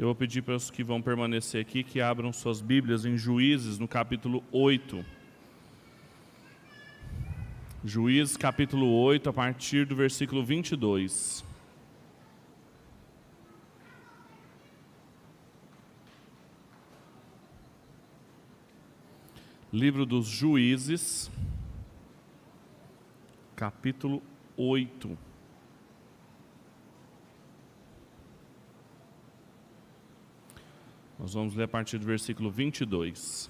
Eu vou pedir para os que vão permanecer aqui que abram suas Bíblias em Juízes, no capítulo 8. Juízes, capítulo 8, a partir do versículo 22. Livro dos Juízes, capítulo 8. Nós vamos ler a partir do versículo 22.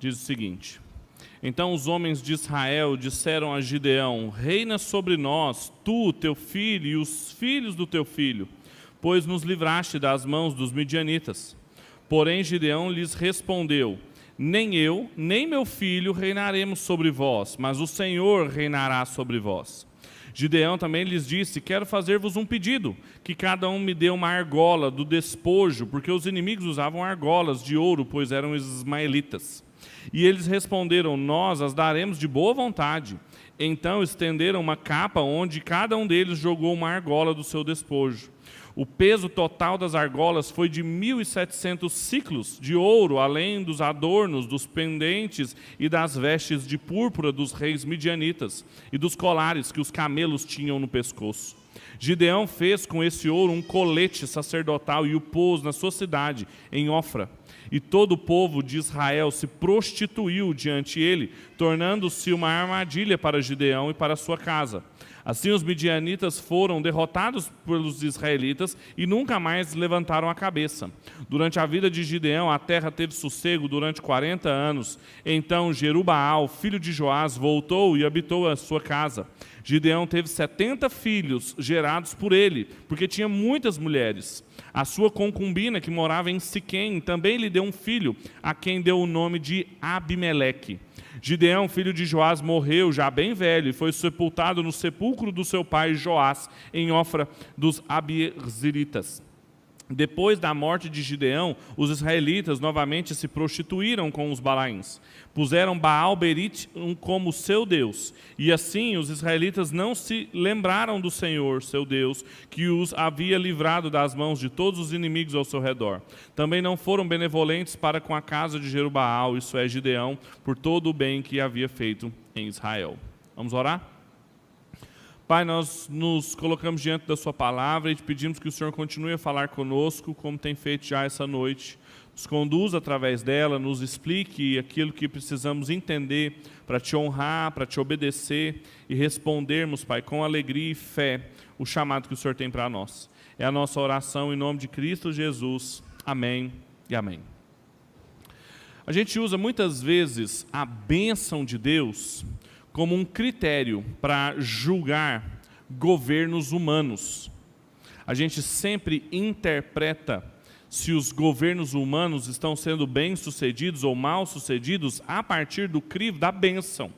Diz o seguinte: Então os homens de Israel disseram a Gideão: Reina sobre nós, tu, teu filho e os filhos do teu filho pois nos livraste das mãos dos midianitas. Porém, Gideão lhes respondeu: Nem eu, nem meu filho reinaremos sobre vós, mas o Senhor reinará sobre vós. Gideão também lhes disse: Quero fazer-vos um pedido, que cada um me dê uma argola do despojo, porque os inimigos usavam argolas de ouro, pois eram ismaelitas. E eles responderam: Nós as daremos de boa vontade. Então estenderam uma capa onde cada um deles jogou uma argola do seu despojo. O peso total das argolas foi de 1.700 ciclos de ouro, além dos adornos, dos pendentes e das vestes de púrpura dos reis midianitas e dos colares que os camelos tinham no pescoço. Gideão fez com esse ouro um colete sacerdotal e o pôs na sua cidade, em Ofra. E todo o povo de Israel se prostituiu diante ele, tornando-se uma armadilha para Gideão e para sua casa. Assim os midianitas foram derrotados pelos israelitas e nunca mais levantaram a cabeça. Durante a vida de Gideão, a terra teve sossego durante 40 anos. Então Jerubaal, filho de Joás, voltou e habitou a sua casa. Gideão teve 70 filhos gerados por ele, porque tinha muitas mulheres. A sua concubina, que morava em Siquém, também lhe deu um filho, a quem deu o nome de Abimeleque. Gideão, filho de Joás, morreu já bem velho e foi sepultado no sepulcro do seu pai Joás, em Ofra dos Abierziritas. Depois da morte de Gideão, os israelitas novamente se prostituíram com os balaíns. Puseram Baal Berit como seu Deus. E assim os israelitas não se lembraram do Senhor, seu Deus, que os havia livrado das mãos de todos os inimigos ao seu redor. Também não foram benevolentes para com a casa de Jerubaal, isso é, Gideão, por todo o bem que havia feito em Israel. Vamos orar? Pai, nós nos colocamos diante da Sua palavra e te pedimos que o Senhor continue a falar conosco, como tem feito já essa noite. Nos conduza através dela, nos explique aquilo que precisamos entender para te honrar, para te obedecer e respondermos, Pai, com alegria e fé, o chamado que o Senhor tem para nós. É a nossa oração em nome de Cristo Jesus. Amém e amém. A gente usa muitas vezes a bênção de Deus como um critério para julgar governos humanos. A gente sempre interpreta se os governos humanos estão sendo bem-sucedidos ou mal-sucedidos a partir do crivo da bênção.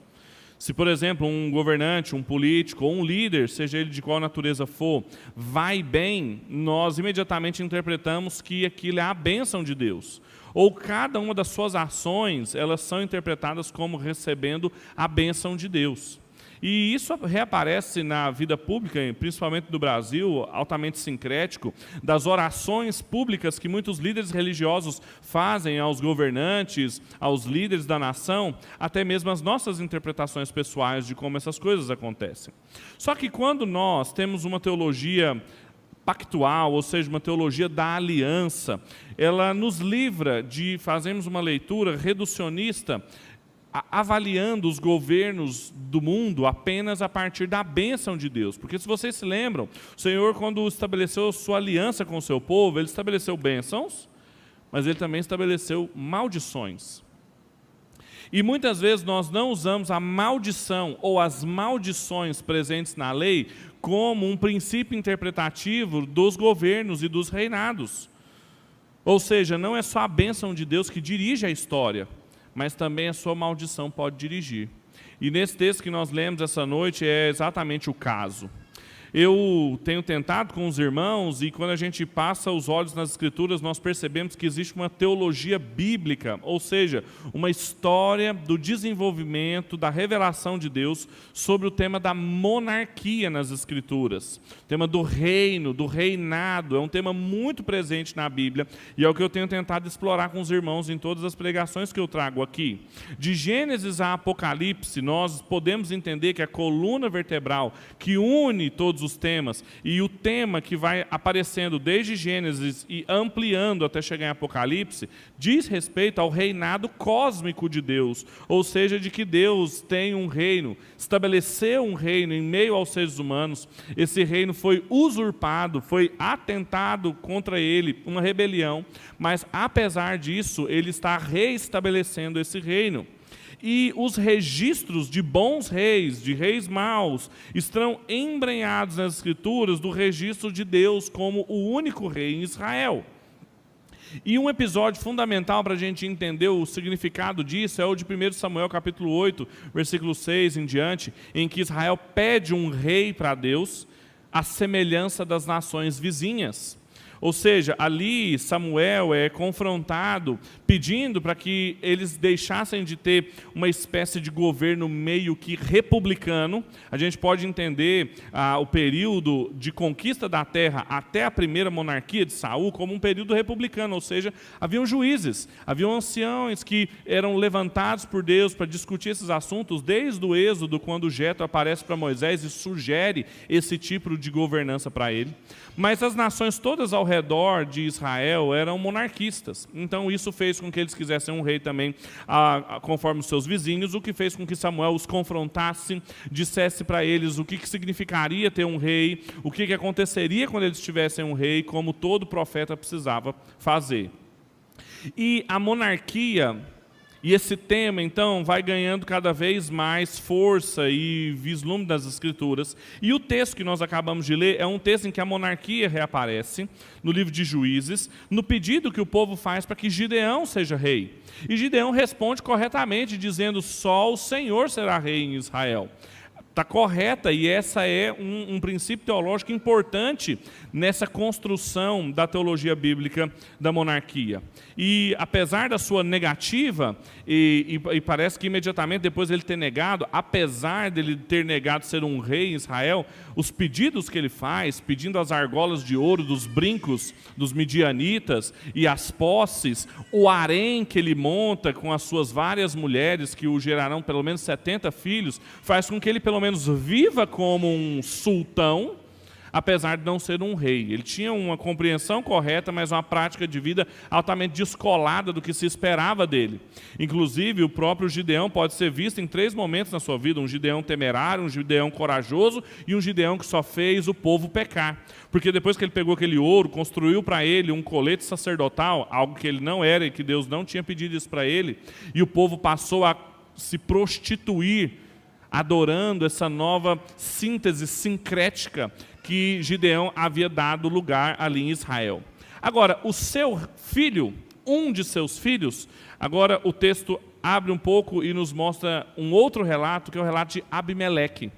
Se, por exemplo, um governante, um político ou um líder, seja ele de qual natureza for, vai bem, nós imediatamente interpretamos que aquilo é a bênção de Deus ou cada uma das suas ações, elas são interpretadas como recebendo a bênção de Deus. E isso reaparece na vida pública, principalmente do Brasil, altamente sincrético, das orações públicas que muitos líderes religiosos fazem aos governantes, aos líderes da nação, até mesmo as nossas interpretações pessoais de como essas coisas acontecem. Só que quando nós temos uma teologia pactual, ou seja, uma teologia da aliança, ela nos livra de fazermos uma leitura reducionista, avaliando os governos do mundo apenas a partir da bênção de Deus. Porque se vocês se lembram, o Senhor, quando estabeleceu sua aliança com o seu povo, ele estabeleceu bênçãos, mas ele também estabeleceu maldições. E muitas vezes nós não usamos a maldição ou as maldições presentes na lei como um princípio interpretativo dos governos e dos reinados. Ou seja, não é só a bênção de Deus que dirige a história, mas também a sua maldição pode dirigir. E nesse texto que nós lemos essa noite é exatamente o caso. Eu tenho tentado com os irmãos e quando a gente passa os olhos nas Escrituras, nós percebemos que existe uma teologia bíblica, ou seja, uma história do desenvolvimento, da revelação de Deus sobre o tema da monarquia nas Escrituras, o tema do reino, do reinado, é um tema muito presente na Bíblia e é o que eu tenho tentado explorar com os irmãos em todas as pregações que eu trago aqui. De Gênesis a Apocalipse, nós podemos entender que a coluna vertebral que une todos os temas e o tema que vai aparecendo desde Gênesis e ampliando até chegar em Apocalipse, diz respeito ao reinado cósmico de Deus, ou seja, de que Deus tem um reino, estabeleceu um reino em meio aos seres humanos. Esse reino foi usurpado, foi atentado contra ele, uma rebelião, mas apesar disso, ele está reestabelecendo esse reino e os registros de bons reis, de reis maus, estão embrenhados nas Escrituras do registro de Deus como o único rei em Israel. E um episódio fundamental para a gente entender o significado disso é o de 1 Samuel capítulo 8, versículo 6 em diante, em que Israel pede um rei para Deus, à semelhança das nações vizinhas. Ou seja, ali Samuel é confrontado, pedindo para que eles deixassem de ter uma espécie de governo meio que republicano. A gente pode entender ah, o período de conquista da terra até a primeira monarquia de Saul como um período republicano, ou seja, haviam juízes, haviam anciãos que eram levantados por Deus para discutir esses assuntos desde o êxodo, quando Jetro aparece para Moisés e sugere esse tipo de governança para ele. Mas as nações todas ao redor de Israel eram monarquistas. Então isso fez com que eles quisessem um rei também, a, a, conforme os seus vizinhos, o que fez com que Samuel os confrontasse, dissesse para eles o que, que significaria ter um rei, o que, que aconteceria quando eles tivessem um rei, como todo profeta precisava fazer. E a monarquia e esse tema, então, vai ganhando cada vez mais força e vislumbre das Escrituras. E o texto que nós acabamos de ler é um texto em que a monarquia reaparece, no livro de Juízes, no pedido que o povo faz para que Gideão seja rei. E Gideão responde corretamente, dizendo: Só o Senhor será rei em Israel está correta e essa é um, um, princípio teológico importante nessa construção da teologia bíblica da monarquia. E apesar da sua negativa, e, e, e parece que imediatamente depois ele ter negado, apesar dele ter negado ser um rei em Israel, os pedidos que ele faz, pedindo as argolas de ouro dos brincos dos midianitas e as posses, o harém que ele monta com as suas várias mulheres, que o gerarão pelo menos 70 filhos, faz com que ele pelo menos viva como um sultão, apesar de não ser um rei. Ele tinha uma compreensão correta, mas uma prática de vida altamente descolada do que se esperava dele. Inclusive, o próprio Gideão pode ser visto em três momentos na sua vida: um Gideão temerário, um Gideão corajoso e um Gideão que só fez o povo pecar. Porque depois que ele pegou aquele ouro, construiu para ele um colete sacerdotal, algo que ele não era e que Deus não tinha pedido isso para ele, e o povo passou a se prostituir adorando essa nova síntese sincrética que Gideão havia dado lugar ali em Israel. Agora, o seu filho, um de seus filhos, agora o texto abre um pouco e nos mostra um outro relato, que é o relato de Abimeleque.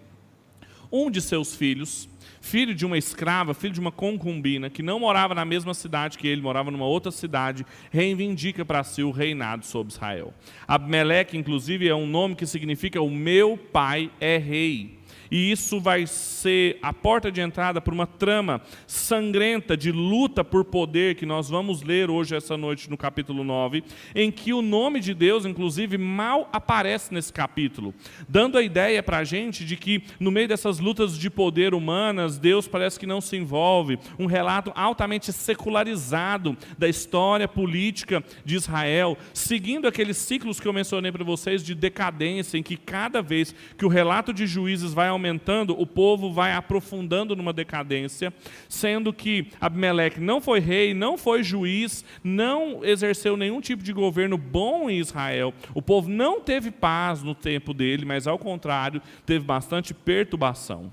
Um de seus filhos, filho de uma escrava, filho de uma concubina, que não morava na mesma cidade que ele, morava numa outra cidade, reivindica para si o reinado sobre Israel. Abimeleque, inclusive, é um nome que significa o meu pai é rei. E isso vai ser a porta de entrada para uma trama sangrenta de luta por poder que nós vamos ler hoje, essa noite, no capítulo 9, em que o nome de Deus, inclusive, mal aparece nesse capítulo, dando a ideia para a gente de que, no meio dessas lutas de poder humanas, Deus parece que não se envolve. Um relato altamente secularizado da história política de Israel, seguindo aqueles ciclos que eu mencionei para vocês de decadência, em que cada vez que o relato de juízes vai aumentando, o povo vai aprofundando numa decadência, sendo que Abimeleque não foi rei, não foi juiz, não exerceu nenhum tipo de governo bom em Israel. O povo não teve paz no tempo dele, mas ao contrário, teve bastante perturbação.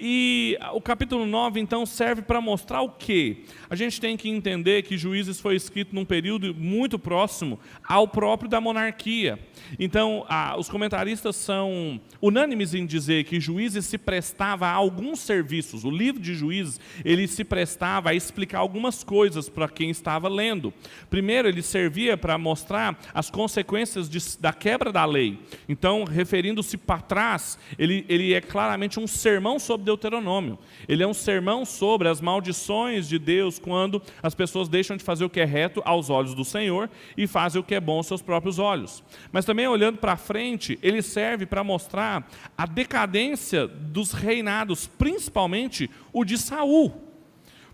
E o capítulo 9, então, serve para mostrar o quê? A gente tem que entender que Juízes foi escrito num período muito próximo ao próprio da monarquia. Então, os comentaristas são unânimes em dizer que Juízes se prestava a alguns serviços. O livro de Juízes, ele se prestava a explicar algumas coisas para quem estava lendo. Primeiro, ele servia para mostrar as consequências de, da quebra da lei. Então, referindo-se para trás, ele, ele é claramente um sermão sobre Deuteronômio. Ele é um sermão sobre as maldições de Deus quando as pessoas deixam de fazer o que é reto aos olhos do Senhor e fazem o que é bom aos seus próprios olhos. Mas também olhando para frente, ele serve para mostrar a decadência dos reinados, principalmente o de Saul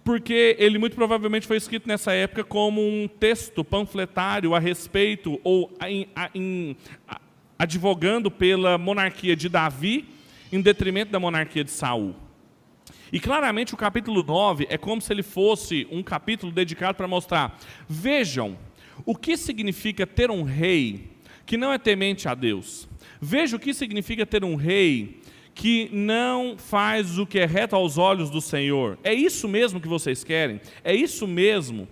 porque ele muito provavelmente foi escrito nessa época como um texto panfletário a respeito ou advogando pela monarquia de Davi em detrimento da monarquia de Saul. E claramente o capítulo 9 é como se ele fosse um capítulo dedicado para mostrar: vejam o que significa ter um rei que não é temente a Deus. Veja o que significa ter um rei que não faz o que é reto aos olhos do Senhor. É isso mesmo que vocês querem? É isso mesmo?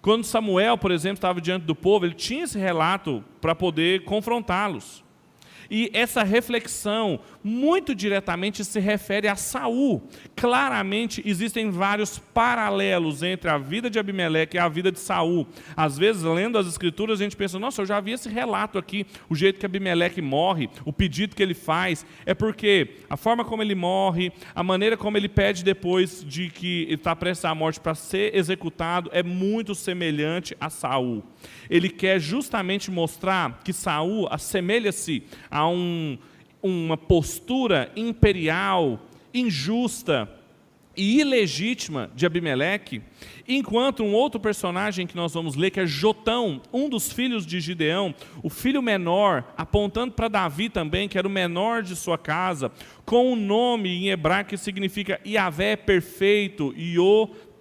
Quando Samuel, por exemplo, estava diante do povo, ele tinha esse relato para poder confrontá-los. E essa reflexão muito diretamente se refere a Saul. Claramente existem vários paralelos entre a vida de Abimeleque e a vida de Saul. Às vezes, lendo as escrituras, a gente pensa: "Nossa, eu já vi esse relato aqui, o jeito que Abimeleque morre, o pedido que ele faz". É porque a forma como ele morre, a maneira como ele pede depois de que está prestes à morte para ser executado é muito semelhante a Saul. Ele quer justamente mostrar que Saul assemelha-se a um, uma postura imperial, injusta e ilegítima de Abimeleque, enquanto um outro personagem que nós vamos ler, que é Jotão, um dos filhos de Gideão, o filho menor, apontando para Davi também, que era o menor de sua casa, com um nome em hebraico que significa Yahvé perfeito,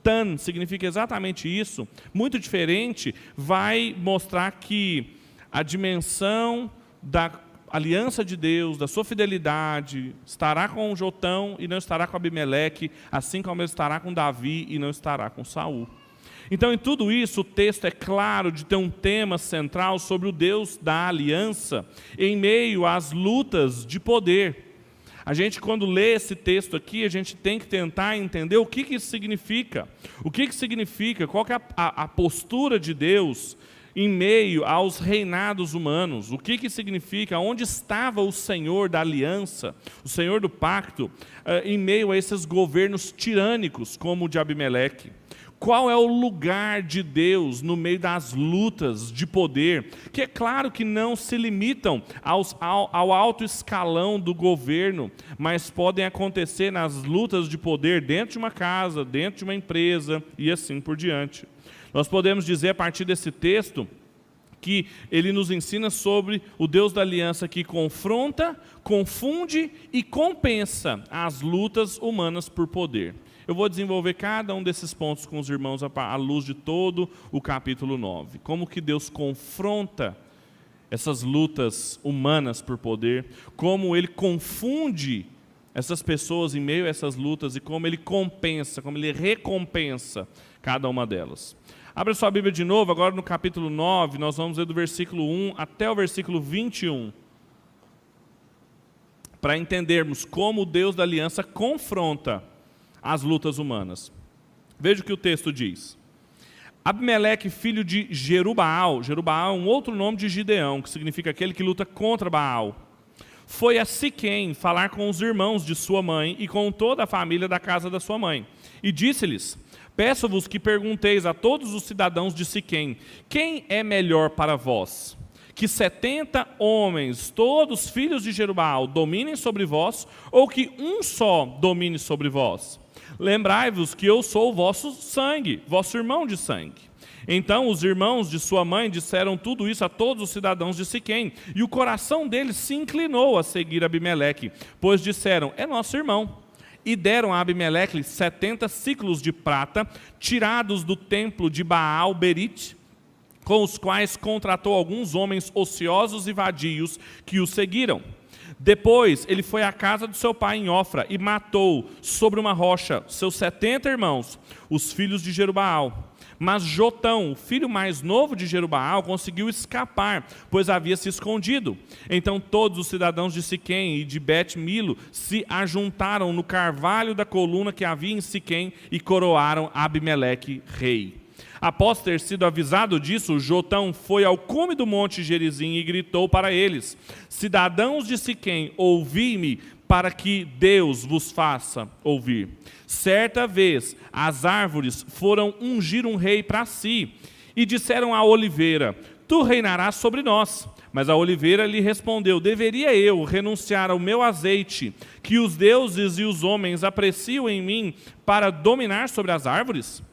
Yotan, significa exatamente isso, muito diferente, vai mostrar que a dimensão da aliança de Deus, da sua fidelidade, estará com Jotão e não estará com Abimeleque, assim como ele estará com Davi e não estará com Saul. Então, em tudo isso, o texto é claro de ter um tema central sobre o Deus da aliança em meio às lutas de poder. A gente, quando lê esse texto aqui, a gente tem que tentar entender o que, que isso significa. O que, que significa, qual que é a, a, a postura de Deus em meio aos reinados humanos. O que, que significa? Onde estava o Senhor da aliança, o Senhor do pacto, eh, em meio a esses governos tirânicos, como o de Abimeleque? Qual é o lugar de Deus no meio das lutas de poder? Que é claro que não se limitam aos, ao, ao alto escalão do governo, mas podem acontecer nas lutas de poder dentro de uma casa, dentro de uma empresa e assim por diante. Nós podemos dizer a partir desse texto que ele nos ensina sobre o Deus da aliança que confronta, confunde e compensa as lutas humanas por poder. Eu vou desenvolver cada um desses pontos com os irmãos à luz de todo o capítulo 9. Como que Deus confronta essas lutas humanas por poder, como ele confunde essas pessoas em meio a essas lutas e como ele compensa, como ele recompensa cada uma delas. Abra sua Bíblia de novo, agora no capítulo 9, nós vamos ler do versículo 1 até o versículo 21. Para entendermos como o Deus da aliança confronta as lutas humanas. Veja o que o texto diz. Abimeleque, filho de Jerubaal, Jerubaal é um outro nome de Gideão, que significa aquele que luta contra Baal, foi a Siquém falar com os irmãos de sua mãe e com toda a família da casa da sua mãe. E disse-lhes: Peço-vos que pergunteis a todos os cidadãos de Siquém: quem é melhor para vós? Que setenta homens, todos filhos de Jerubal, dominem sobre vós, ou que um só domine sobre vós? Lembrai-vos que eu sou vosso sangue, vosso irmão de sangue. Então os irmãos de sua mãe disseram tudo isso a todos os cidadãos de Siquém, e o coração deles se inclinou a seguir Abimeleque, pois disseram: É nosso irmão e deram a Abimeleque setenta ciclos de prata, tirados do templo de Baal Berit, com os quais contratou alguns homens ociosos e vadios que o seguiram. Depois ele foi à casa do seu pai em Ofra e matou sobre uma rocha seus setenta irmãos, os filhos de Jerubaal. Mas Jotão, o filho mais novo de Jerubaal, conseguiu escapar, pois havia se escondido. Então todos os cidadãos de Siquém e de Bet-Milo se ajuntaram no carvalho da coluna que havia em Siquém e coroaram Abimeleque rei. Após ter sido avisado disso, Jotão foi ao cume do monte Gerizim e gritou para eles: Cidadãos de Siquém, ouvi-me para que Deus vos faça ouvir. Certa vez, as árvores foram ungir um rei para si e disseram à oliveira: Tu reinarás sobre nós. Mas a oliveira lhe respondeu: Deveria eu renunciar ao meu azeite, que os deuses e os homens apreciam em mim, para dominar sobre as árvores?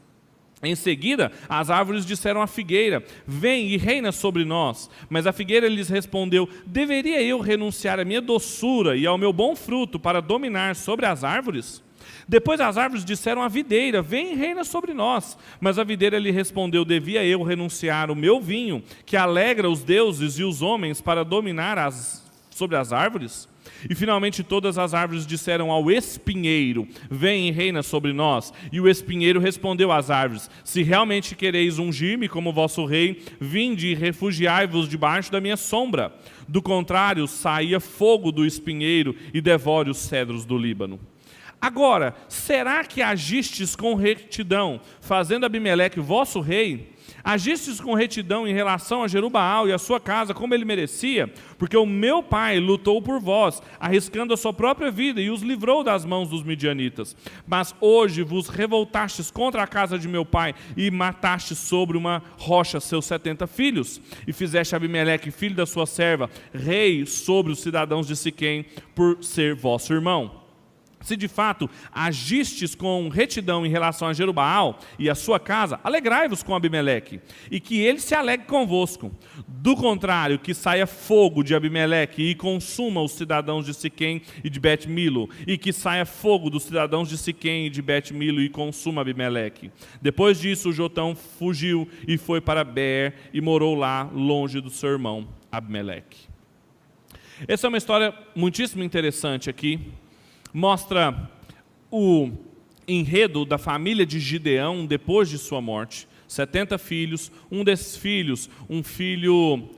Em seguida, as árvores disseram à figueira: Vem e reina sobre nós. Mas a figueira lhes respondeu: Deveria eu renunciar à minha doçura e ao meu bom fruto para dominar sobre as árvores? Depois as árvores disseram à videira: Vem e reina sobre nós. Mas a videira lhe respondeu: Devia eu renunciar o meu vinho, que alegra os deuses e os homens, para dominar as, sobre as árvores? E finalmente todas as árvores disseram ao espinheiro: Vem e reina sobre nós. E o espinheiro respondeu às árvores: Se realmente quereis ungir-me como vosso rei, vinde e refugiai-vos debaixo da minha sombra. Do contrário, saía fogo do espinheiro e devore os cedros do Líbano. Agora, será que agistes com retidão, fazendo Abimeleque vosso rei? Agistes com retidão em relação a Jerubaal e a sua casa, como ele merecia, porque o meu pai lutou por vós, arriscando a sua própria vida e os livrou das mãos dos midianitas. Mas hoje vos revoltastes contra a casa de meu pai e matastes sobre uma rocha seus setenta filhos, e fizeste Abimeleque, filho da sua serva, rei sobre os cidadãos de Siquém, por ser vosso irmão. Se de fato agistes com retidão em relação a Jerubaal e a sua casa, alegrai-vos com Abimeleque, e que ele se alegre convosco. Do contrário, que saia fogo de Abimeleque e consuma os cidadãos de Siquém e de Bet-Milo, e que saia fogo dos cidadãos de Siquém e de Bet-Milo e consuma Abimeleque. Depois disso, Jotão fugiu e foi para Ber e morou lá, longe do seu irmão Abimeleque. Essa é uma história muitíssimo interessante aqui mostra o enredo da família de Gideão depois de sua morte. 70 filhos, um desses filhos, um filho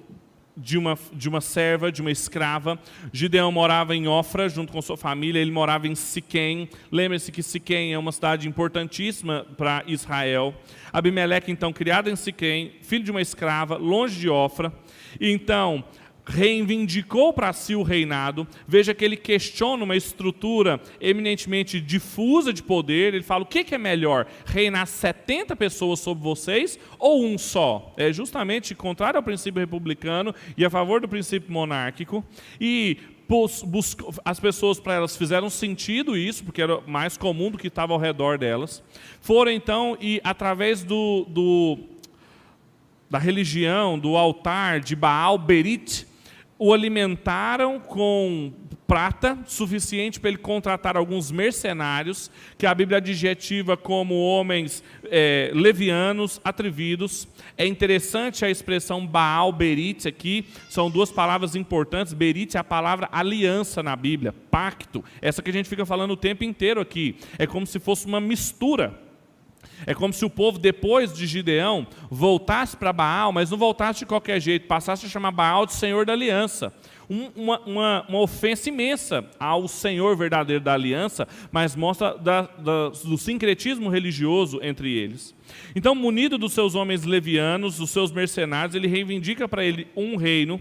de uma, de uma serva, de uma escrava. Gideão morava em Ofra, junto com sua família, ele morava em Siquém. Lembre-se que Siquém é uma cidade importantíssima para Israel. Abimeleque, então, criado em Siquém, filho de uma escrava, longe de Ofra. Então, reivindicou para si o reinado. Veja que ele questiona uma estrutura eminentemente difusa de poder. Ele fala: o que é melhor, reinar 70 pessoas sobre vocês ou um só? É justamente contrário ao princípio republicano e a favor do princípio monárquico. E as pessoas para elas fizeram sentido isso, porque era mais comum do que estava ao redor delas. Foram então e através do, do da religião, do altar de Baal Berit, o alimentaram com prata suficiente para ele contratar alguns mercenários, que a Bíblia adjetiva como homens é, levianos, atrevidos. É interessante a expressão Baal Berit aqui, são duas palavras importantes. Berit é a palavra aliança na Bíblia, pacto. Essa que a gente fica falando o tempo inteiro aqui. É como se fosse uma mistura. É como se o povo, depois de Gideão, voltasse para Baal, mas não voltasse de qualquer jeito, passasse a chamar Baal de Senhor da Aliança. Um, uma, uma, uma, ofensa imensa ao Senhor verdadeiro da aliança, mas mostra da, da, do sincretismo religioso entre eles. Então, munido dos seus homens levianos, dos seus mercenários, ele reivindica para ele um reino,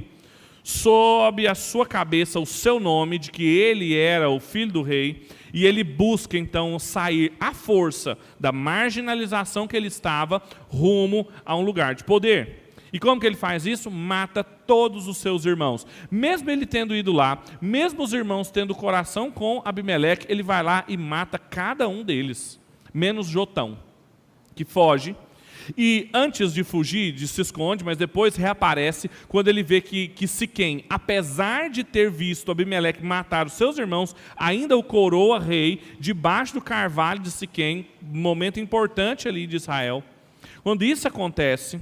sob a sua cabeça o seu nome, de que ele era o filho do rei, e ele busca então sair à força da marginalização que ele estava rumo a um lugar de poder. E como que ele faz isso? Mata todos os seus irmãos. Mesmo ele tendo ido lá, mesmo os irmãos tendo coração com Abimeleque, ele vai lá e mata cada um deles, menos Jotão, que foge e antes de fugir, de se esconde, mas depois reaparece quando ele vê que, que Siquém, apesar de ter visto Abimeleque matar os seus irmãos, ainda o coroa rei debaixo do carvalho de Siquém, momento importante ali de Israel. Quando isso acontece,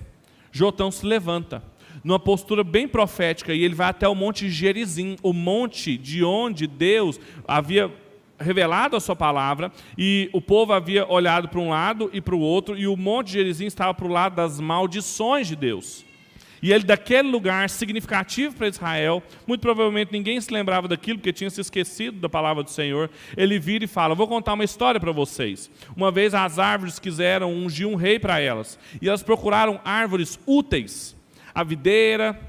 Jotão se levanta. numa postura bem profética, e ele vai até o monte Gerizim, o monte de onde Deus havia revelado a sua palavra, e o povo havia olhado para um lado e para o outro, e o monte Gerizim estava para o lado das maldições de Deus. E ele, daquele lugar significativo para Israel, muito provavelmente ninguém se lembrava daquilo, porque tinha se esquecido da palavra do Senhor. Ele vira e fala: Vou contar uma história para vocês. Uma vez as árvores quiseram ungir um rei para elas, e elas procuraram árvores úteis, a videira,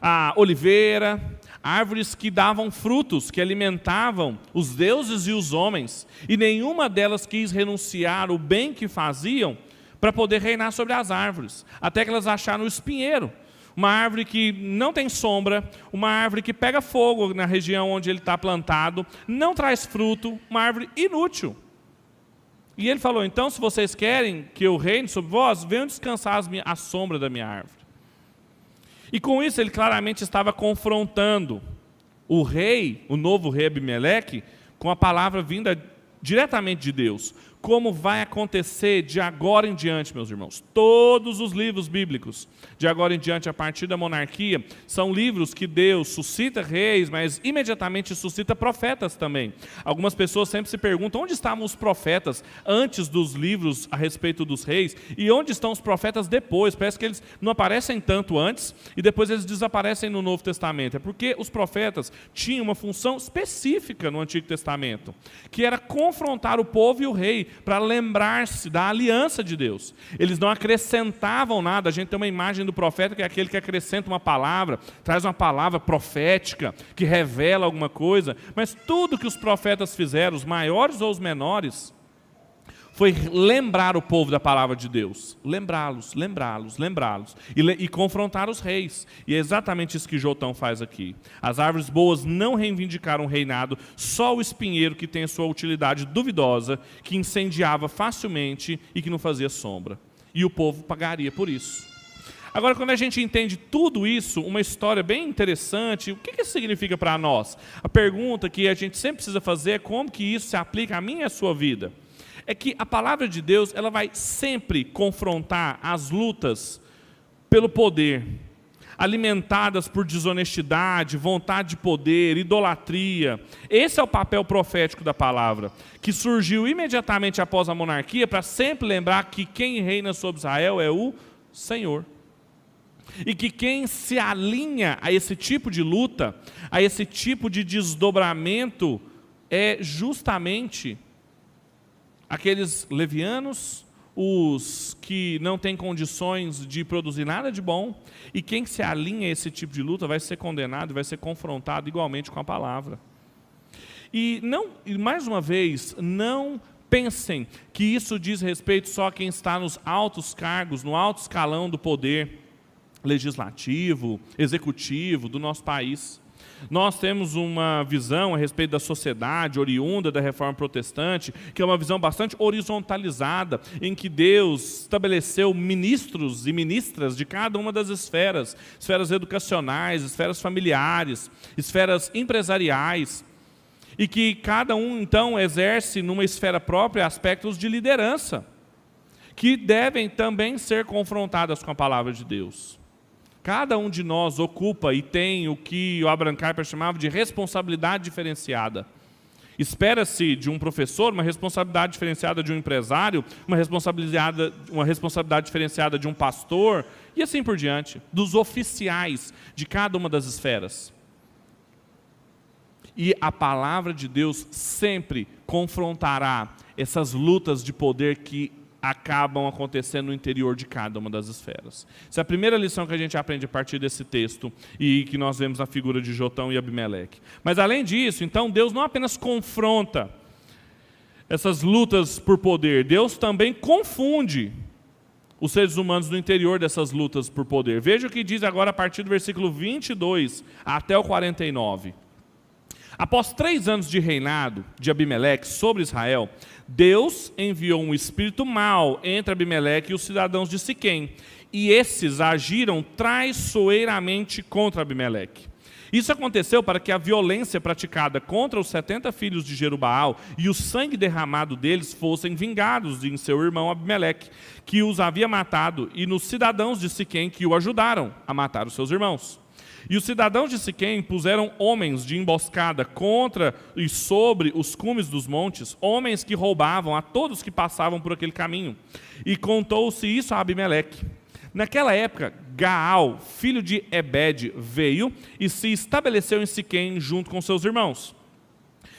a oliveira, árvores que davam frutos, que alimentavam os deuses e os homens, e nenhuma delas quis renunciar o bem que faziam para poder reinar sobre as árvores, até que elas acharam o espinheiro, uma árvore que não tem sombra, uma árvore que pega fogo na região onde ele está plantado, não traz fruto, uma árvore inútil. E ele falou: então, se vocês querem que eu reine sobre vós, venham descansar à sombra da minha árvore. E com isso ele claramente estava confrontando o rei, o novo rei Abimeleque, com a palavra vinda diretamente de Deus como vai acontecer de agora em diante, meus irmãos. Todos os livros bíblicos, de agora em diante, a partir da monarquia, são livros que Deus suscita reis, mas imediatamente suscita profetas também. Algumas pessoas sempre se perguntam onde estavam os profetas antes dos livros a respeito dos reis e onde estão os profetas depois. Parece que eles não aparecem tanto antes e depois eles desaparecem no Novo Testamento. É porque os profetas tinham uma função específica no Antigo Testamento, que era confrontar o povo e o rei para lembrar-se da aliança de Deus. Eles não acrescentavam nada. A gente tem uma imagem do profeta que é aquele que acrescenta uma palavra, traz uma palavra profética, que revela alguma coisa. Mas tudo que os profetas fizeram, os maiores ou os menores, foi lembrar o povo da palavra de Deus. Lembrá-los, lembrá-los, lembrá-los. E, e, confrontar os reis. E é exatamente isso que Jotão faz aqui. As árvores boas não reivindicaram o reinado, só o espinheiro que tem a sua utilidade duvidosa, que incendiava facilmente e que não fazia sombra. E o povo pagaria por isso. Agora, quando a gente entende tudo isso, uma história bem interessante, o que isso significa para nós? A pergunta que a gente sempre precisa fazer é como que isso se aplica a mim e à sua vida é que a palavra de Deus ela vai sempre confrontar as lutas pelo poder, alimentadas por desonestidade, vontade de poder, idolatria. Esse é o papel profético da palavra, que surgiu imediatamente após a monarquia para sempre lembrar que quem reina sobre Israel é o Senhor. E que quem se alinha a esse tipo de luta, a esse tipo de desdobramento, é justamente aqueles levianos, os que não têm condições de produzir nada de bom, e quem se alinha a esse tipo de luta vai ser condenado, vai ser confrontado igualmente com a palavra. E não, e mais uma vez, não pensem que isso diz respeito só a quem está nos altos cargos, no alto escalão do poder legislativo, executivo do nosso país. Nós temos uma visão a respeito da sociedade oriunda da reforma protestante, que é uma visão bastante horizontalizada, em que Deus estabeleceu ministros e ministras de cada uma das esferas esferas educacionais, esferas familiares, esferas empresariais e que cada um então exerce numa esfera própria aspectos de liderança, que devem também ser confrontadas com a palavra de Deus. Cada um de nós ocupa e tem o que o Abraham Kuyper chamava de responsabilidade diferenciada. Espera-se de um professor uma responsabilidade diferenciada de um empresário, uma responsabilidade, uma responsabilidade diferenciada de um pastor, e assim por diante, dos oficiais de cada uma das esferas. E a palavra de Deus sempre confrontará essas lutas de poder que acabam acontecendo no interior de cada uma das esferas. Essa é a primeira lição que a gente aprende a partir desse texto e que nós vemos na figura de Jotão e Abimeleque. Mas além disso, então Deus não apenas confronta essas lutas por poder, Deus também confunde os seres humanos no interior dessas lutas por poder. Veja o que diz agora a partir do versículo 22 até o 49. Após três anos de reinado de Abimeleque sobre Israel, Deus enviou um espírito mau entre Abimeleque e os cidadãos de Siquém, e esses agiram traiçoeiramente contra Abimeleque. Isso aconteceu para que a violência praticada contra os 70 filhos de Jerubaal e o sangue derramado deles fossem vingados em seu irmão Abimeleque, que os havia matado, e nos cidadãos de Siquém que o ajudaram a matar os seus irmãos. E os cidadãos de Siquém puseram homens de emboscada contra e sobre os cumes dos montes, homens que roubavam a todos que passavam por aquele caminho. E contou-se isso a Abimeleque. Naquela época, Gaal, filho de Ebed, veio e se estabeleceu em Siquém junto com seus irmãos.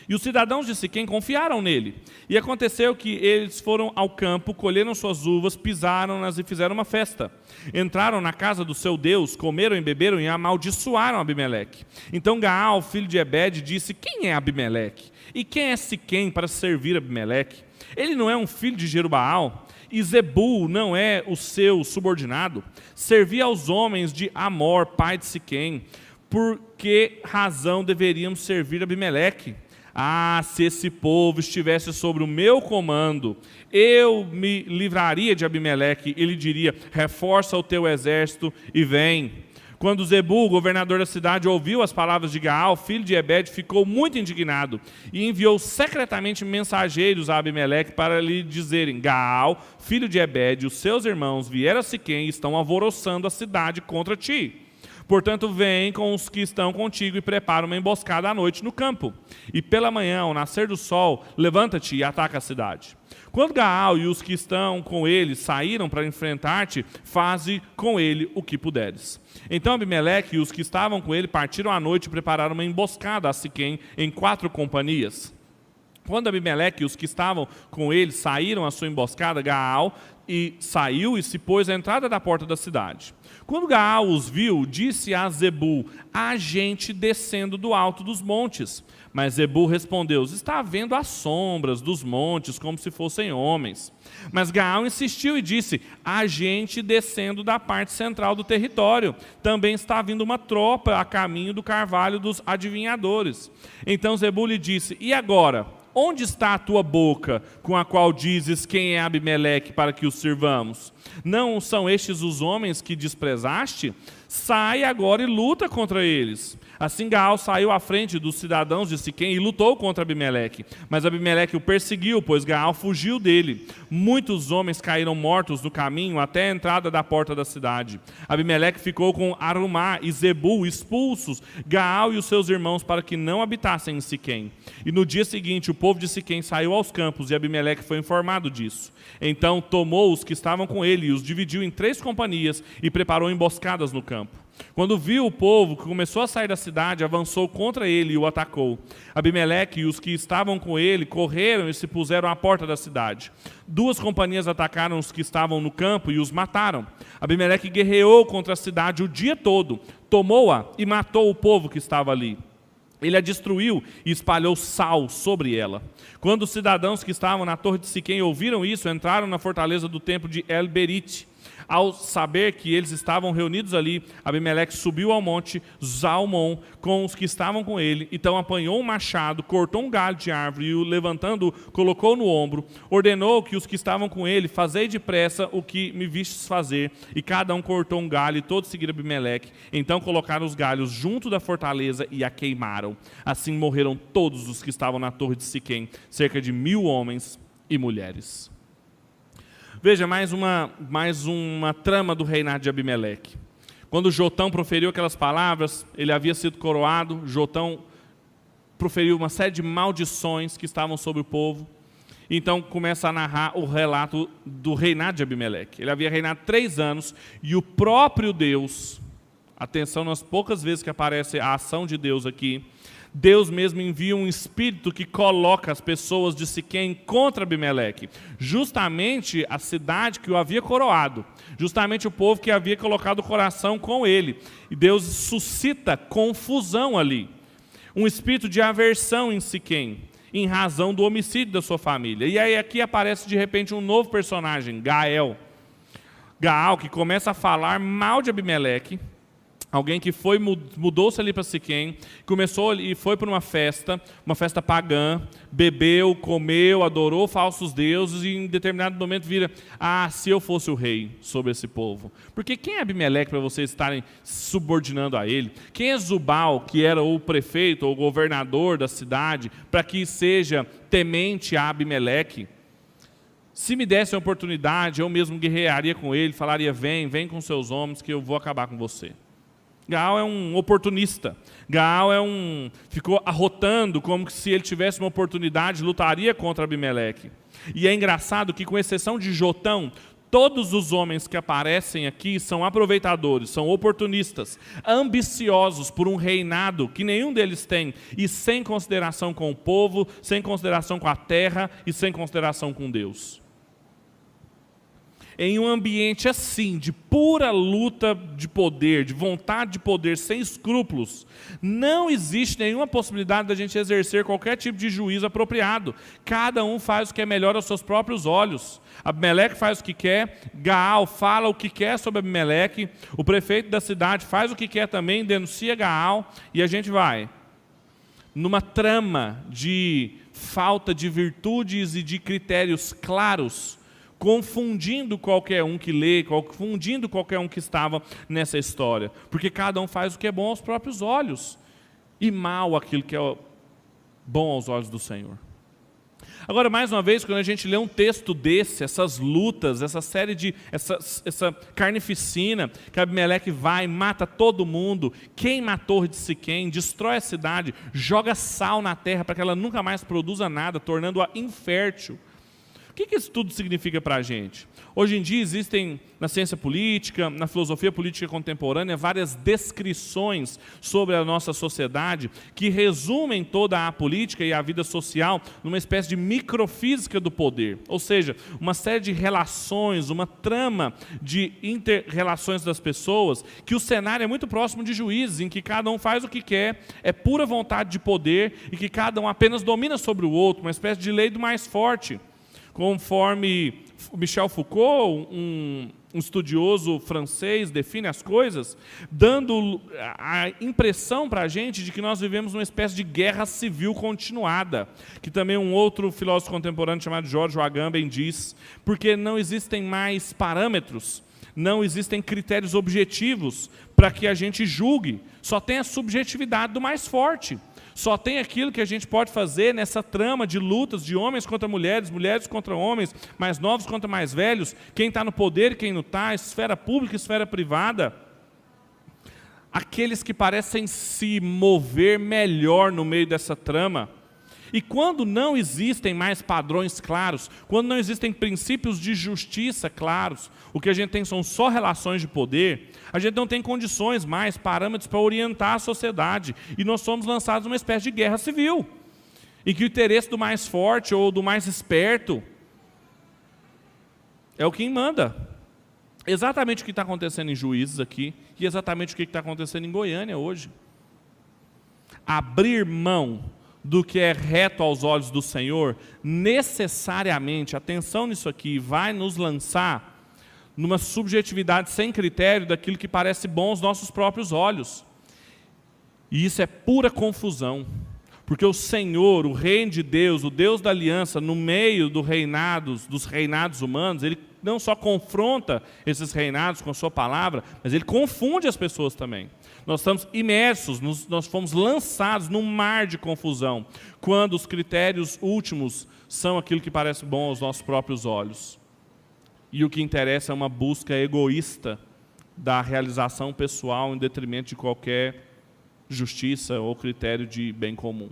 E os cidadãos de Siquém confiaram nele. E aconteceu que eles foram ao campo, colheram suas uvas, pisaram-nas e fizeram uma festa. Entraram na casa do seu Deus, comeram e beberam e amaldiçoaram Abimeleque. Então Gaal, filho de Ebed, disse: Quem é Abimeleque? E quem é Siquém para servir Abimeleque? Ele não é um filho de Jerubaal? E Zebul não é o seu subordinado? Servia aos homens de Amor, pai de Siquém. Por que razão deveríamos servir Abimeleque? Ah, se esse povo estivesse sobre o meu comando, eu me livraria de Abimeleque. Ele diria: reforça o teu exército e vem. Quando Zebu, governador da cidade, ouviu as palavras de Gaal, filho de Ebed, ficou muito indignado e enviou secretamente mensageiros a Abimeleque para lhe dizerem: Gaal, filho de Ebed, os seus irmãos vieram a Siquém e estão alvoroçando a cidade contra ti. Portanto, vem com os que estão contigo e prepara uma emboscada à noite no campo. E pela manhã, ao nascer do sol, levanta-te e ataca a cidade. Quando Gaal e os que estão com ele saíram para enfrentar-te, faze com ele o que puderes. Então Abimeleque e os que estavam com ele partiram à noite e prepararam uma emboscada a Siquém em quatro companhias. Quando Abimeleque e os que estavam com ele saíram à sua emboscada, Gaal e saiu e se pôs à entrada da porta da cidade. Quando Gaal os viu, disse a Zebul: Há gente descendo do alto dos montes. Mas Zebul respondeu: Está vendo as sombras dos montes como se fossem homens. Mas Gaal insistiu e disse: Há gente descendo da parte central do território. Também está vindo uma tropa a caminho do carvalho dos adivinhadores. Então Zebul lhe disse: E agora? Onde está a tua boca com a qual dizes quem é Abimeleque para que o sirvamos? Não são estes os homens que desprezaste? Sai agora e luta contra eles. Assim Gaal saiu à frente dos cidadãos de Siquém e lutou contra Abimeleque. Mas Abimeleque o perseguiu, pois Gaal fugiu dele. Muitos homens caíram mortos no caminho até a entrada da porta da cidade. Abimeleque ficou com Arumá e Zebul expulsos, Gaal e os seus irmãos, para que não habitassem em Siquém. E no dia seguinte o povo de Siquém saiu aos campos e Abimeleque foi informado disso. Então tomou os que estavam com ele e os dividiu em três companhias e preparou emboscadas no campo. Quando viu o povo que começou a sair da cidade, avançou contra ele e o atacou. Abimeleque e os que estavam com ele correram e se puseram à porta da cidade. Duas companhias atacaram os que estavam no campo e os mataram. Abimeleque guerreou contra a cidade o dia todo, tomou-a e matou o povo que estava ali. Ele a destruiu e espalhou sal sobre ela. Quando os cidadãos que estavam na torre de Siquém ouviram isso, entraram na fortaleza do templo de El Berite ao saber que eles estavam reunidos ali, Abimeleque subiu ao monte Zalmon com os que estavam com ele. Então apanhou um machado, cortou um galho de árvore e o levantando, colocou no ombro. Ordenou que os que estavam com ele, fazei depressa o que me vistes fazer. E cada um cortou um galho e todos seguiram Abimeleque. Então colocaram os galhos junto da fortaleza e a queimaram. Assim morreram todos os que estavam na torre de Siquém, cerca de mil homens e mulheres. Veja, mais uma, mais uma trama do reinado de Abimeleque. Quando Jotão proferiu aquelas palavras, ele havia sido coroado, Jotão proferiu uma série de maldições que estavam sobre o povo. Então começa a narrar o relato do reinado de Abimeleque. Ele havia reinado três anos e o próprio Deus, atenção nas poucas vezes que aparece a ação de Deus aqui, Deus mesmo envia um espírito que coloca as pessoas de Siquém contra Abimeleque, justamente a cidade que o havia coroado, justamente o povo que havia colocado o coração com ele. E Deus suscita confusão ali, um espírito de aversão em Siquém, em razão do homicídio da sua família. E aí aqui aparece de repente um novo personagem, Gael. Gaal, que começa a falar mal de Abimeleque, Alguém que foi mudou-se ali para Siquém, começou e foi para uma festa, uma festa pagã, bebeu, comeu, adorou falsos deuses e em determinado momento vira: "Ah, se eu fosse o rei sobre esse povo". Porque quem é Abimeleque para vocês estarem subordinando a ele? Quem é Zubal, que era o prefeito ou governador da cidade, para que seja temente a Abimeleque? Se me desse a oportunidade, eu mesmo guerrearia com ele, falaria: "Vem, vem com seus homens que eu vou acabar com você". Gaal é um oportunista. Gaal é um ficou arrotando como se ele tivesse uma oportunidade, lutaria contra Abimeleque. E é engraçado que com exceção de Jotão, todos os homens que aparecem aqui são aproveitadores, são oportunistas, ambiciosos por um reinado que nenhum deles tem e sem consideração com o povo, sem consideração com a terra e sem consideração com Deus em um ambiente assim, de pura luta de poder, de vontade de poder, sem escrúpulos, não existe nenhuma possibilidade da gente exercer qualquer tipo de juízo apropriado. Cada um faz o que é melhor aos seus próprios olhos. Abimeleque faz o que quer, Gaal fala o que quer sobre Abimeleque, o prefeito da cidade faz o que quer também, denuncia Gaal, e a gente vai numa trama de falta de virtudes e de critérios claros confundindo qualquer um que lê, confundindo qualquer um que estava nessa história, porque cada um faz o que é bom aos próprios olhos e mal aquilo que é bom aos olhos do Senhor. Agora, mais uma vez, quando a gente lê um texto desse, essas lutas, essa série de. essa, essa carnificina, que Abimeleque vai, mata todo mundo, queima a torre de Siquém, destrói a cidade, joga sal na terra para que ela nunca mais produza nada, tornando-a infértil que, que isso tudo significa para a gente? Hoje em dia existem na ciência política, na filosofia política contemporânea, várias descrições sobre a nossa sociedade que resumem toda a política e a vida social numa espécie de microfísica do poder. Ou seja, uma série de relações, uma trama de inter-relações das pessoas, que o cenário é muito próximo de juízes, em que cada um faz o que quer, é pura vontade de poder e que cada um apenas domina sobre o outro, uma espécie de lei do mais forte conforme Michel Foucault, um, um, estudioso francês, define as coisas, dando a impressão para a gente de que nós vivemos uma espécie de guerra civil continuada, que também um outro filósofo contemporâneo chamado George Agamben diz, porque não existem mais parâmetros, não existem critérios objetivos para que a gente julgue, só tem a subjetividade do mais forte. Só tem aquilo que a gente pode fazer nessa trama de lutas de homens contra mulheres, mulheres contra homens, mais novos contra mais velhos, quem está no poder, quem não está, esfera pública, esfera privada. Aqueles que parecem se mover melhor no meio dessa trama e quando não existem mais padrões claros, quando não existem princípios de justiça claros, o que a gente tem são só relações de poder, a gente não tem condições mais, parâmetros para orientar a sociedade. E nós somos lançados numa espécie de guerra civil, em que o interesse do mais forte ou do mais esperto é o que manda. Exatamente o que está acontecendo em Juízes aqui e exatamente o que está acontecendo em Goiânia hoje. Abrir mão do que é reto aos olhos do Senhor, necessariamente, atenção nisso aqui, vai nos lançar numa subjetividade sem critério daquilo que parece bom aos nossos próprios olhos. E isso é pura confusão. Porque o Senhor, o reino de Deus, o Deus da aliança, no meio do reinados, dos reinados humanos, ele não só confronta esses reinados com sua palavra, mas ele confunde as pessoas também. Nós estamos imersos, nós fomos lançados num mar de confusão, quando os critérios últimos são aquilo que parece bom aos nossos próprios olhos. E o que interessa é uma busca egoísta da realização pessoal em detrimento de qualquer justiça ou critério de bem comum.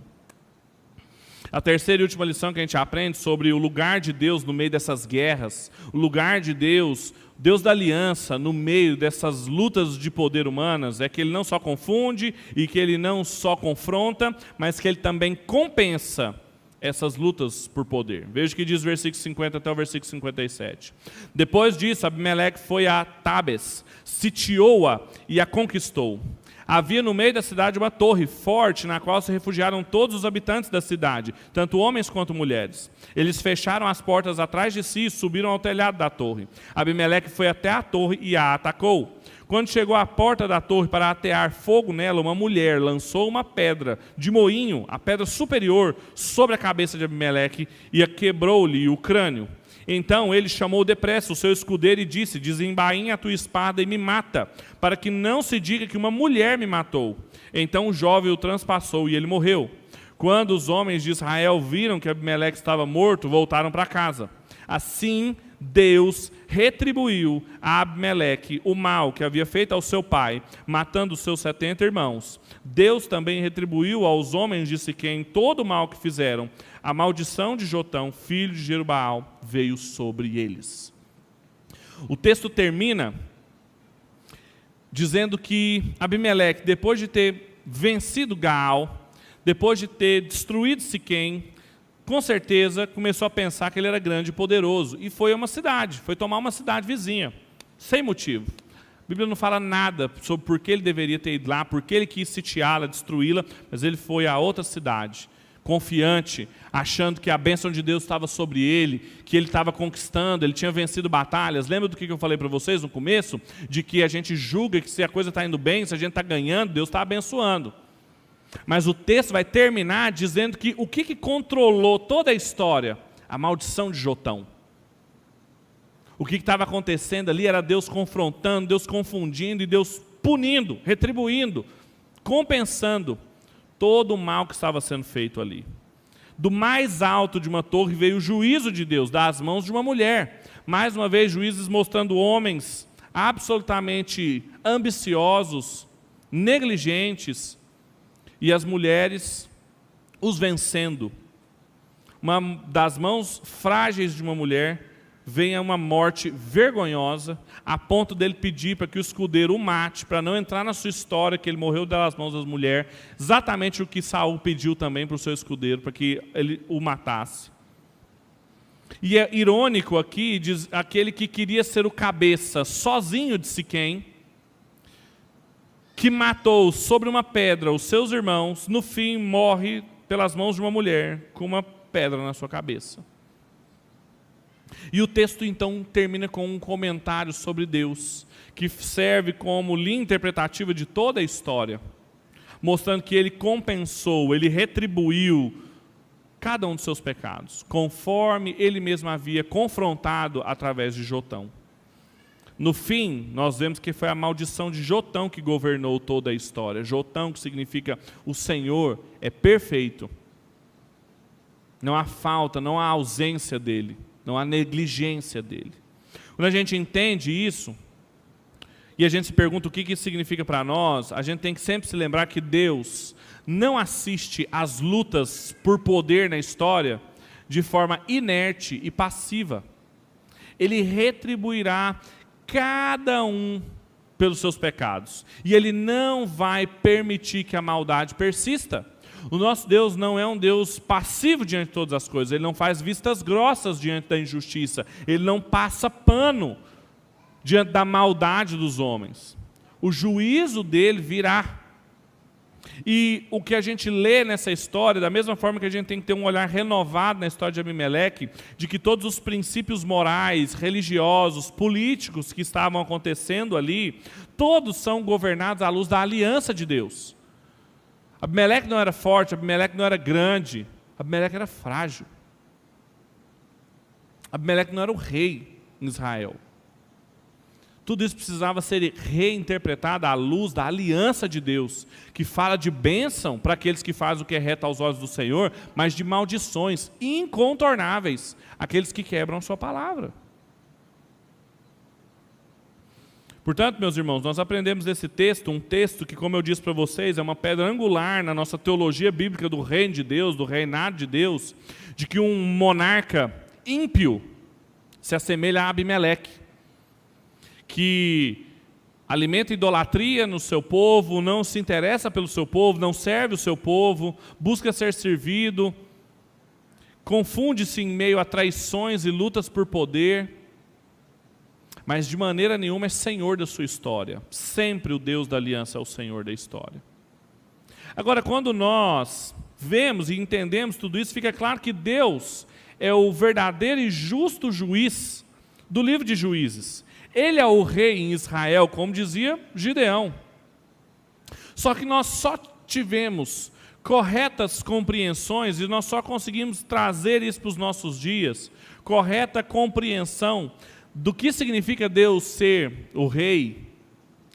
A terceira e última lição que a gente aprende sobre o lugar de Deus no meio dessas guerras, o lugar de Deus, Deus da aliança, no meio dessas lutas de poder humanas, é que Ele não só confunde e que Ele não só confronta, mas que Ele também compensa essas lutas por poder. Veja o que diz o versículo 50 até o versículo 57. Depois disso, Abimeleque foi a Tabes, sitiou-a e a conquistou. Havia no meio da cidade uma torre forte, na qual se refugiaram todos os habitantes da cidade, tanto homens quanto mulheres. Eles fecharam as portas atrás de si e subiram ao telhado da torre. Abimeleque foi até a torre e a atacou. Quando chegou à porta da torre para atear fogo nela, uma mulher lançou uma pedra de moinho, a pedra superior, sobre a cabeça de Abimeleque e quebrou-lhe o crânio. Então ele chamou depressa o seu escudeiro e disse: Desembainha a tua espada e me mata, para que não se diga que uma mulher me matou. Então o jovem o transpassou e ele morreu. Quando os homens de Israel viram que Abimeleque estava morto, voltaram para casa. Assim, Deus retribuiu a Abimeleque o mal que havia feito ao seu pai, matando seus setenta irmãos. Deus também retribuiu aos homens de Siquém todo o mal que fizeram, a maldição de Jotão, filho de Jerubaal, veio sobre eles. O texto termina dizendo que Abimeleque, depois de ter vencido Gaal, depois de ter destruído Siquém, com certeza começou a pensar que ele era grande e poderoso e foi a uma cidade, foi tomar uma cidade vizinha, sem motivo. A Bíblia não fala nada sobre por que ele deveria ter ido lá, por que ele quis sitiá-la, destruí-la, mas ele foi a outra cidade confiante, achando que a bênção de Deus estava sobre ele, que ele estava conquistando, ele tinha vencido batalhas. Lembra do que eu falei para vocês no começo? De que a gente julga que se a coisa está indo bem, se a gente está ganhando, Deus está abençoando. Mas o texto vai terminar dizendo que o que, que controlou toda a história? A maldição de Jotão. O que estava acontecendo ali era Deus confrontando, Deus confundindo e Deus punindo, retribuindo, compensando todo o mal que estava sendo feito ali. Do mais alto de uma torre veio o juízo de Deus, das mãos de uma mulher. Mais uma vez, juízes mostrando homens absolutamente ambiciosos, negligentes, e as mulheres os vencendo. Uma das mãos frágeis de uma mulher venha uma morte vergonhosa, a ponto dele pedir para que o escudeiro o mate, para não entrar na sua história que ele morreu das mãos das mulheres, exatamente o que Saul pediu também para o seu escudeiro, para que ele o matasse. E é irônico aqui, diz, aquele que queria ser o cabeça sozinho de Siquém, que matou sobre uma pedra os seus irmãos, no fim morre pelas mãos de uma mulher com uma pedra na sua cabeça. E o texto então termina com um comentário sobre Deus, que serve como linha interpretativa de toda a história, mostrando que ele compensou, ele retribuiu cada um dos seus pecados, conforme ele mesmo havia confrontado através de Jotão. No fim, nós vemos que foi a maldição de Jotão que governou toda a história. Jotão, que significa o Senhor, é perfeito. Não há falta, não há ausência dele não há negligência dele. Quando a gente entende isso, e a gente se pergunta o que isso significa para nós, a gente tem que sempre se lembrar que Deus não assiste às lutas por poder na história de forma inerte e passiva. Ele retribuirá cada um pelos seus pecados. E ele não vai permitir que a maldade persista. O nosso Deus não é um Deus passivo diante de todas as coisas, ele não faz vistas grossas diante da injustiça, ele não passa pano diante da maldade dos homens. O juízo dele virá. E o que a gente lê nessa história, da mesma forma que a gente tem que ter um olhar renovado na história de Abimeleque, de que todos os princípios morais, religiosos, políticos que estavam acontecendo ali, todos são governados à luz da aliança de Deus. Abimeleque não era forte, Abimeleque não era grande, Abimeleque era frágil. Abimeleque não era o rei em Israel. Tudo isso precisava ser reinterpretado à luz da aliança de Deus, que fala de bênção para aqueles que fazem o que é reto aos olhos do Senhor, mas de maldições incontornáveis, aqueles que quebram sua palavra. Portanto, meus irmãos, nós aprendemos desse texto, um texto que, como eu disse para vocês, é uma pedra angular na nossa teologia bíblica do reino de Deus, do reinado de Deus, de que um monarca ímpio se assemelha a Abimeleque, que alimenta idolatria no seu povo, não se interessa pelo seu povo, não serve o seu povo, busca ser servido, confunde-se em meio a traições e lutas por poder, mas de maneira nenhuma é senhor da sua história. Sempre o Deus da aliança é o senhor da história. Agora, quando nós vemos e entendemos tudo isso, fica claro que Deus é o verdadeiro e justo juiz do livro de Juízes. Ele é o rei em Israel, como dizia Gideão. Só que nós só tivemos corretas compreensões e nós só conseguimos trazer isso para os nossos dias, correta compreensão do que significa Deus ser o rei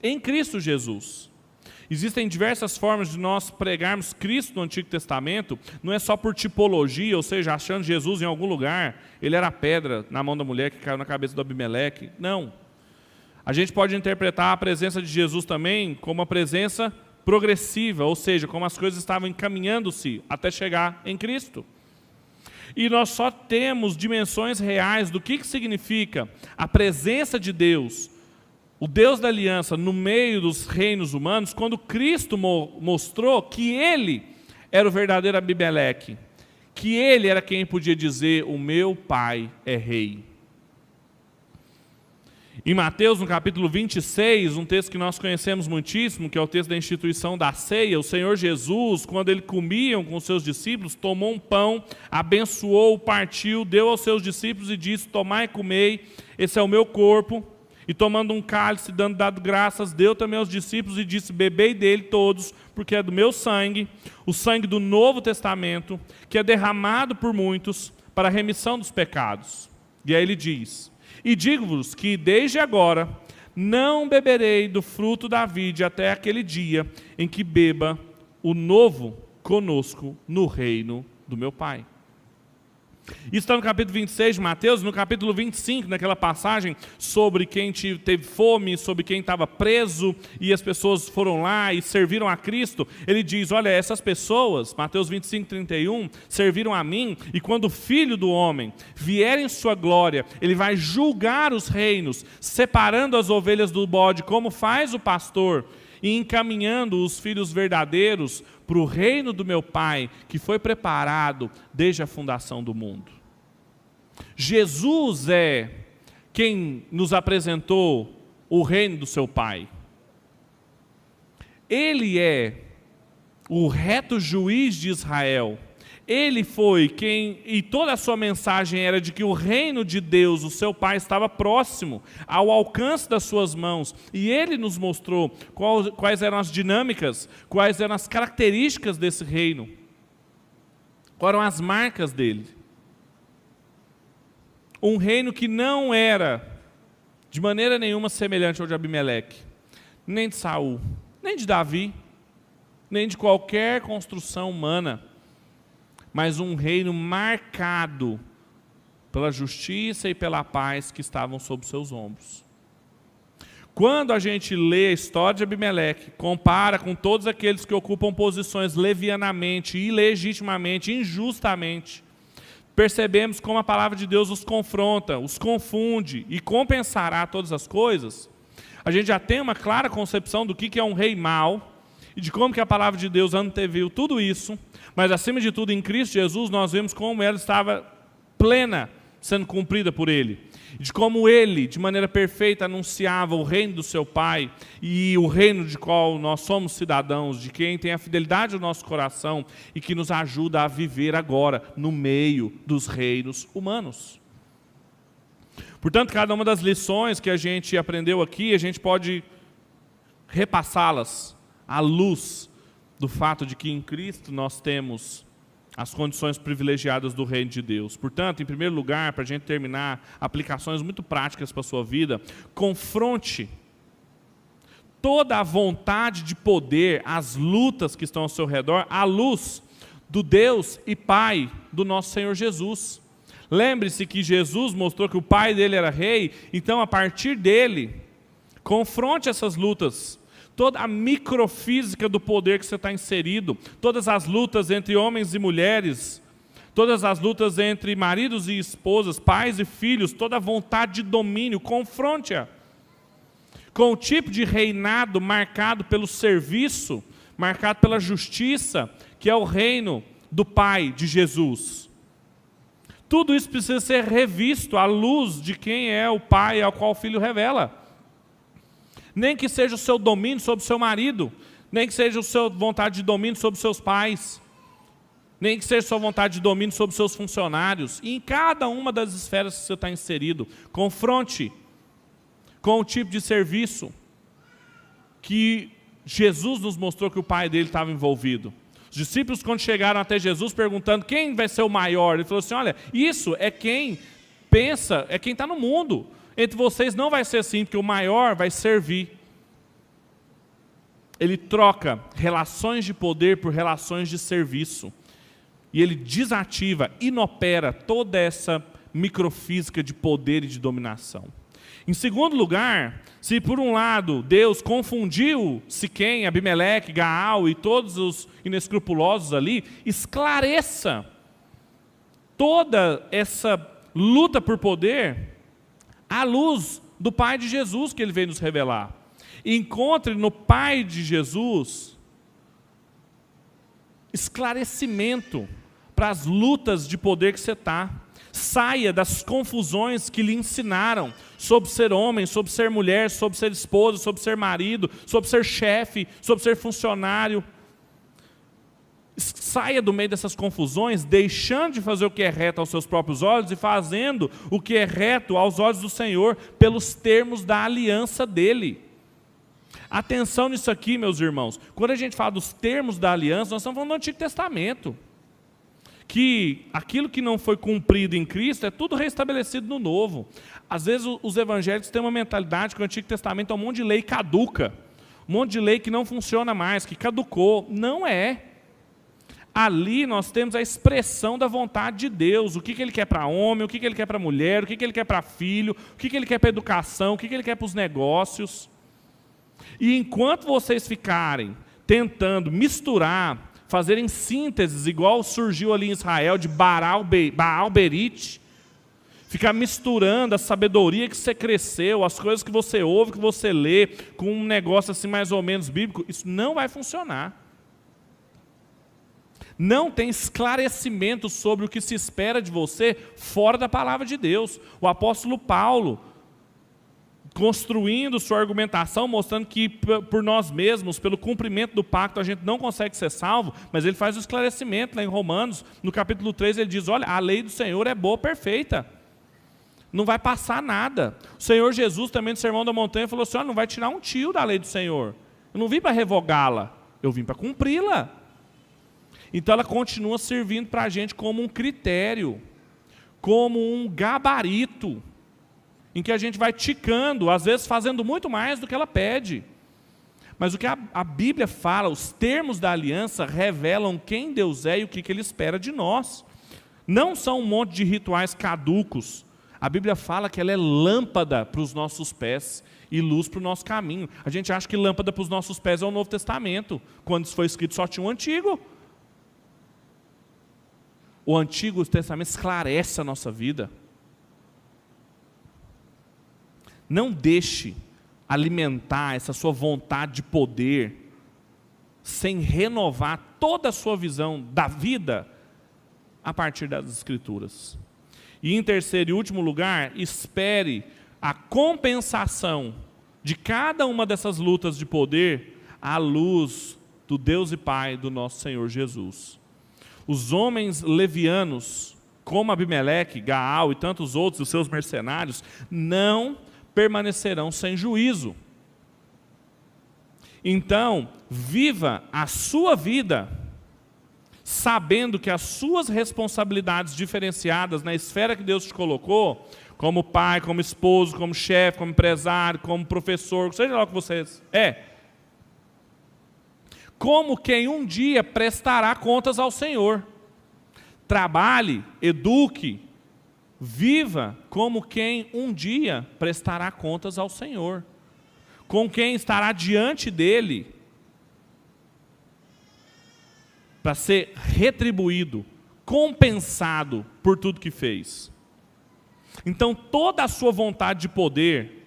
em Cristo Jesus. Existem diversas formas de nós pregarmos Cristo no Antigo Testamento, não é só por tipologia, ou seja, achando Jesus em algum lugar, ele era a pedra na mão da mulher que caiu na cabeça do Abimeleque. Não. A gente pode interpretar a presença de Jesus também como uma presença progressiva, ou seja, como as coisas estavam encaminhando-se até chegar em Cristo. E nós só temos dimensões reais do que, que significa a presença de Deus o Deus da aliança no meio dos reinos humanos, quando Cristo mo mostrou que ele era o verdadeiro Abimeleque, que ele era quem podia dizer: O meu pai é rei. Em Mateus, no capítulo 26, um texto que nós conhecemos muitíssimo, que é o texto da instituição da ceia, o Senhor Jesus, quando ele comia com os seus discípulos, tomou um pão, abençoou, partiu, deu aos seus discípulos e disse: Tomai e comei, esse é o meu corpo e tomando um cálice, dando dado graças, deu também aos discípulos e disse: Bebei dele todos, porque é do meu sangue, o sangue do Novo Testamento, que é derramado por muitos para a remissão dos pecados. E aí ele diz: E digo-vos que desde agora não beberei do fruto da vide até aquele dia em que beba o novo conosco no reino do meu Pai. Isso está no capítulo 26 de Mateus, no capítulo 25, naquela passagem sobre quem teve fome, sobre quem estava preso e as pessoas foram lá e serviram a Cristo. Ele diz: Olha, essas pessoas, Mateus 25, 31, serviram a mim, e quando o filho do homem vier em sua glória, ele vai julgar os reinos, separando as ovelhas do bode, como faz o pastor e encaminhando os filhos verdadeiros para o reino do meu Pai, que foi preparado desde a fundação do mundo. Jesus é quem nos apresentou o reino do seu Pai. Ele é o reto juiz de Israel ele foi quem, e toda a sua mensagem era de que o reino de Deus, o seu Pai, estava próximo, ao alcance das suas mãos. E ele nos mostrou quais, quais eram as dinâmicas, quais eram as características desse reino, quais eram as marcas dele. Um reino que não era de maneira nenhuma semelhante ao de Abimeleque, nem de Saul, nem de Davi, nem de qualquer construção humana mas um reino marcado pela justiça e pela paz que estavam sob seus ombros. Quando a gente lê a história de Abimeleque, compara com todos aqueles que ocupam posições levianamente, ilegitimamente, injustamente, percebemos como a palavra de Deus os confronta, os confunde e compensará todas as coisas. A gente já tem uma clara concepção do que é um rei mau e de como que a palavra de Deus anteviu tudo isso mas acima de tudo, em Cristo Jesus, nós vemos como ela estava plena, sendo cumprida por Ele. De como Ele, de maneira perfeita, anunciava o reino do seu Pai e o reino de qual nós somos cidadãos, de quem tem a fidelidade do nosso coração e que nos ajuda a viver agora no meio dos reinos humanos. Portanto, cada uma das lições que a gente aprendeu aqui, a gente pode repassá-las à luz do fato de que em Cristo nós temos as condições privilegiadas do reino de Deus. Portanto, em primeiro lugar, para a gente terminar, aplicações muito práticas para a sua vida, confronte toda a vontade de poder, as lutas que estão ao seu redor, à luz do Deus e Pai do nosso Senhor Jesus. Lembre-se que Jesus mostrou que o pai dele era rei, então a partir dele, confronte essas lutas toda a microfísica do poder que você está inserido, todas as lutas entre homens e mulheres, todas as lutas entre maridos e esposas, pais e filhos, toda a vontade de domínio, confronte-a com o tipo de reinado marcado pelo serviço, marcado pela justiça, que é o reino do Pai de Jesus tudo isso precisa ser revisto à luz de quem é o pai ao qual o filho revela. Nem que seja o seu domínio sobre o seu marido, nem que seja a sua vontade de domínio sobre seus pais, nem que seja a sua vontade de domínio sobre seus funcionários. E em cada uma das esferas que você está inserido, confronte com o tipo de serviço que Jesus nos mostrou que o pai dele estava envolvido. Os discípulos, quando chegaram até Jesus perguntando quem vai ser o maior, ele falou assim: Olha, isso é quem pensa, é quem está no mundo. Entre vocês não vai ser assim, porque o maior vai servir. Ele troca relações de poder por relações de serviço. E ele desativa, inopera toda essa microfísica de poder e de dominação. Em segundo lugar, se por um lado Deus confundiu Siquém, Abimeleque, Gaal e todos os inescrupulosos ali, esclareça toda essa luta por poder à luz do Pai de Jesus que ele veio nos revelar. Encontre no Pai de Jesus esclarecimento para as lutas de poder que você está. Saia das confusões que lhe ensinaram sobre ser homem, sobre ser mulher, sobre ser esposa, sobre ser marido, sobre ser chefe, sobre ser funcionário. Saia do meio dessas confusões, deixando de fazer o que é reto aos seus próprios olhos e fazendo o que é reto aos olhos do Senhor, pelos termos da aliança dele. Atenção nisso aqui, meus irmãos. Quando a gente fala dos termos da aliança, nós estamos falando do Antigo Testamento que aquilo que não foi cumprido em Cristo é tudo restabelecido no Novo. Às vezes os evangélicos têm uma mentalidade que o Antigo Testamento é um monte de lei caduca, um monte de lei que não funciona mais, que caducou. Não é. Ali nós temos a expressão da vontade de Deus, o que, que Ele quer para homem, o que, que Ele quer para mulher, o que, que Ele quer para filho, o que, que Ele quer para educação, o que, que Ele quer para os negócios. E enquanto vocês ficarem tentando misturar fazerem sínteses, igual surgiu ali em Israel, de Baal, Baal Berit, ficar misturando a sabedoria que você cresceu, as coisas que você ouve, que você lê, com um negócio assim mais ou menos bíblico, isso não vai funcionar. Não tem esclarecimento sobre o que se espera de você fora da palavra de Deus. O apóstolo Paulo, construindo sua argumentação, mostrando que por nós mesmos, pelo cumprimento do pacto, a gente não consegue ser salvo, mas ele faz o esclarecimento lá em Romanos, no capítulo 3, ele diz: Olha, a lei do Senhor é boa, perfeita. Não vai passar nada. O Senhor Jesus, também no Sermão da Montanha, falou assim: Olha, não vai tirar um tio da lei do Senhor. Eu não vim para revogá-la, eu vim para cumpri-la. Então ela continua servindo para a gente como um critério, como um gabarito em que a gente vai ticando, às vezes fazendo muito mais do que ela pede. Mas o que a, a Bíblia fala, os termos da aliança revelam quem Deus é e o que, que Ele espera de nós. Não são um monte de rituais caducos. A Bíblia fala que ela é lâmpada para os nossos pés e luz para o nosso caminho. A gente acha que lâmpada para os nossos pés é o Novo Testamento. Quando isso foi escrito, só tinha o Antigo. O Antigo Testamento esclarece a nossa vida. Não deixe alimentar essa sua vontade de poder sem renovar toda a sua visão da vida a partir das Escrituras. E em terceiro e último lugar, espere a compensação de cada uma dessas lutas de poder à luz do Deus e Pai do nosso Senhor Jesus. Os homens levianos, como Abimeleque, Gaal e tantos outros, os seus mercenários, não permanecerão sem juízo. Então, viva a sua vida sabendo que as suas responsabilidades diferenciadas na esfera que Deus te colocou, como pai, como esposo, como chefe, como empresário, como professor, seja lá o que você é, como quem um dia prestará contas ao Senhor. Trabalhe, eduque, Viva como quem um dia prestará contas ao Senhor, com quem estará diante dele para ser retribuído, compensado por tudo que fez. Então, toda a sua vontade de poder,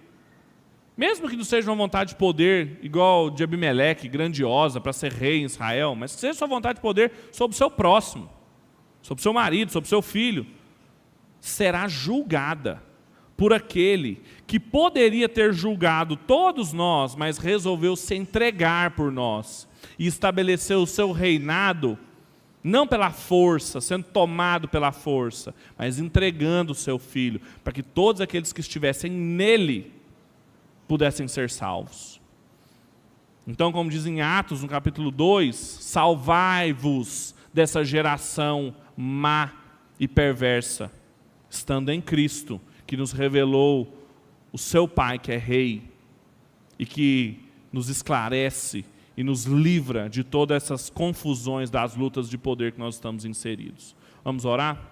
mesmo que não seja uma vontade de poder igual de Abimeleque, grandiosa, para ser rei em Israel, mas que seja sua vontade de poder sobre o seu próximo, sobre o seu marido, sobre o seu filho, será julgada por aquele que poderia ter julgado todos nós, mas resolveu se entregar por nós e estabeleceu o seu reinado não pela força, sendo tomado pela força, mas entregando o seu filho, para que todos aqueles que estivessem nele pudessem ser salvos. Então, como diz em Atos, no capítulo 2, salvai-vos dessa geração má e perversa, estando em Cristo, que nos revelou o seu Pai, que é Rei, e que nos esclarece e nos livra de todas essas confusões das lutas de poder que nós estamos inseridos. Vamos orar?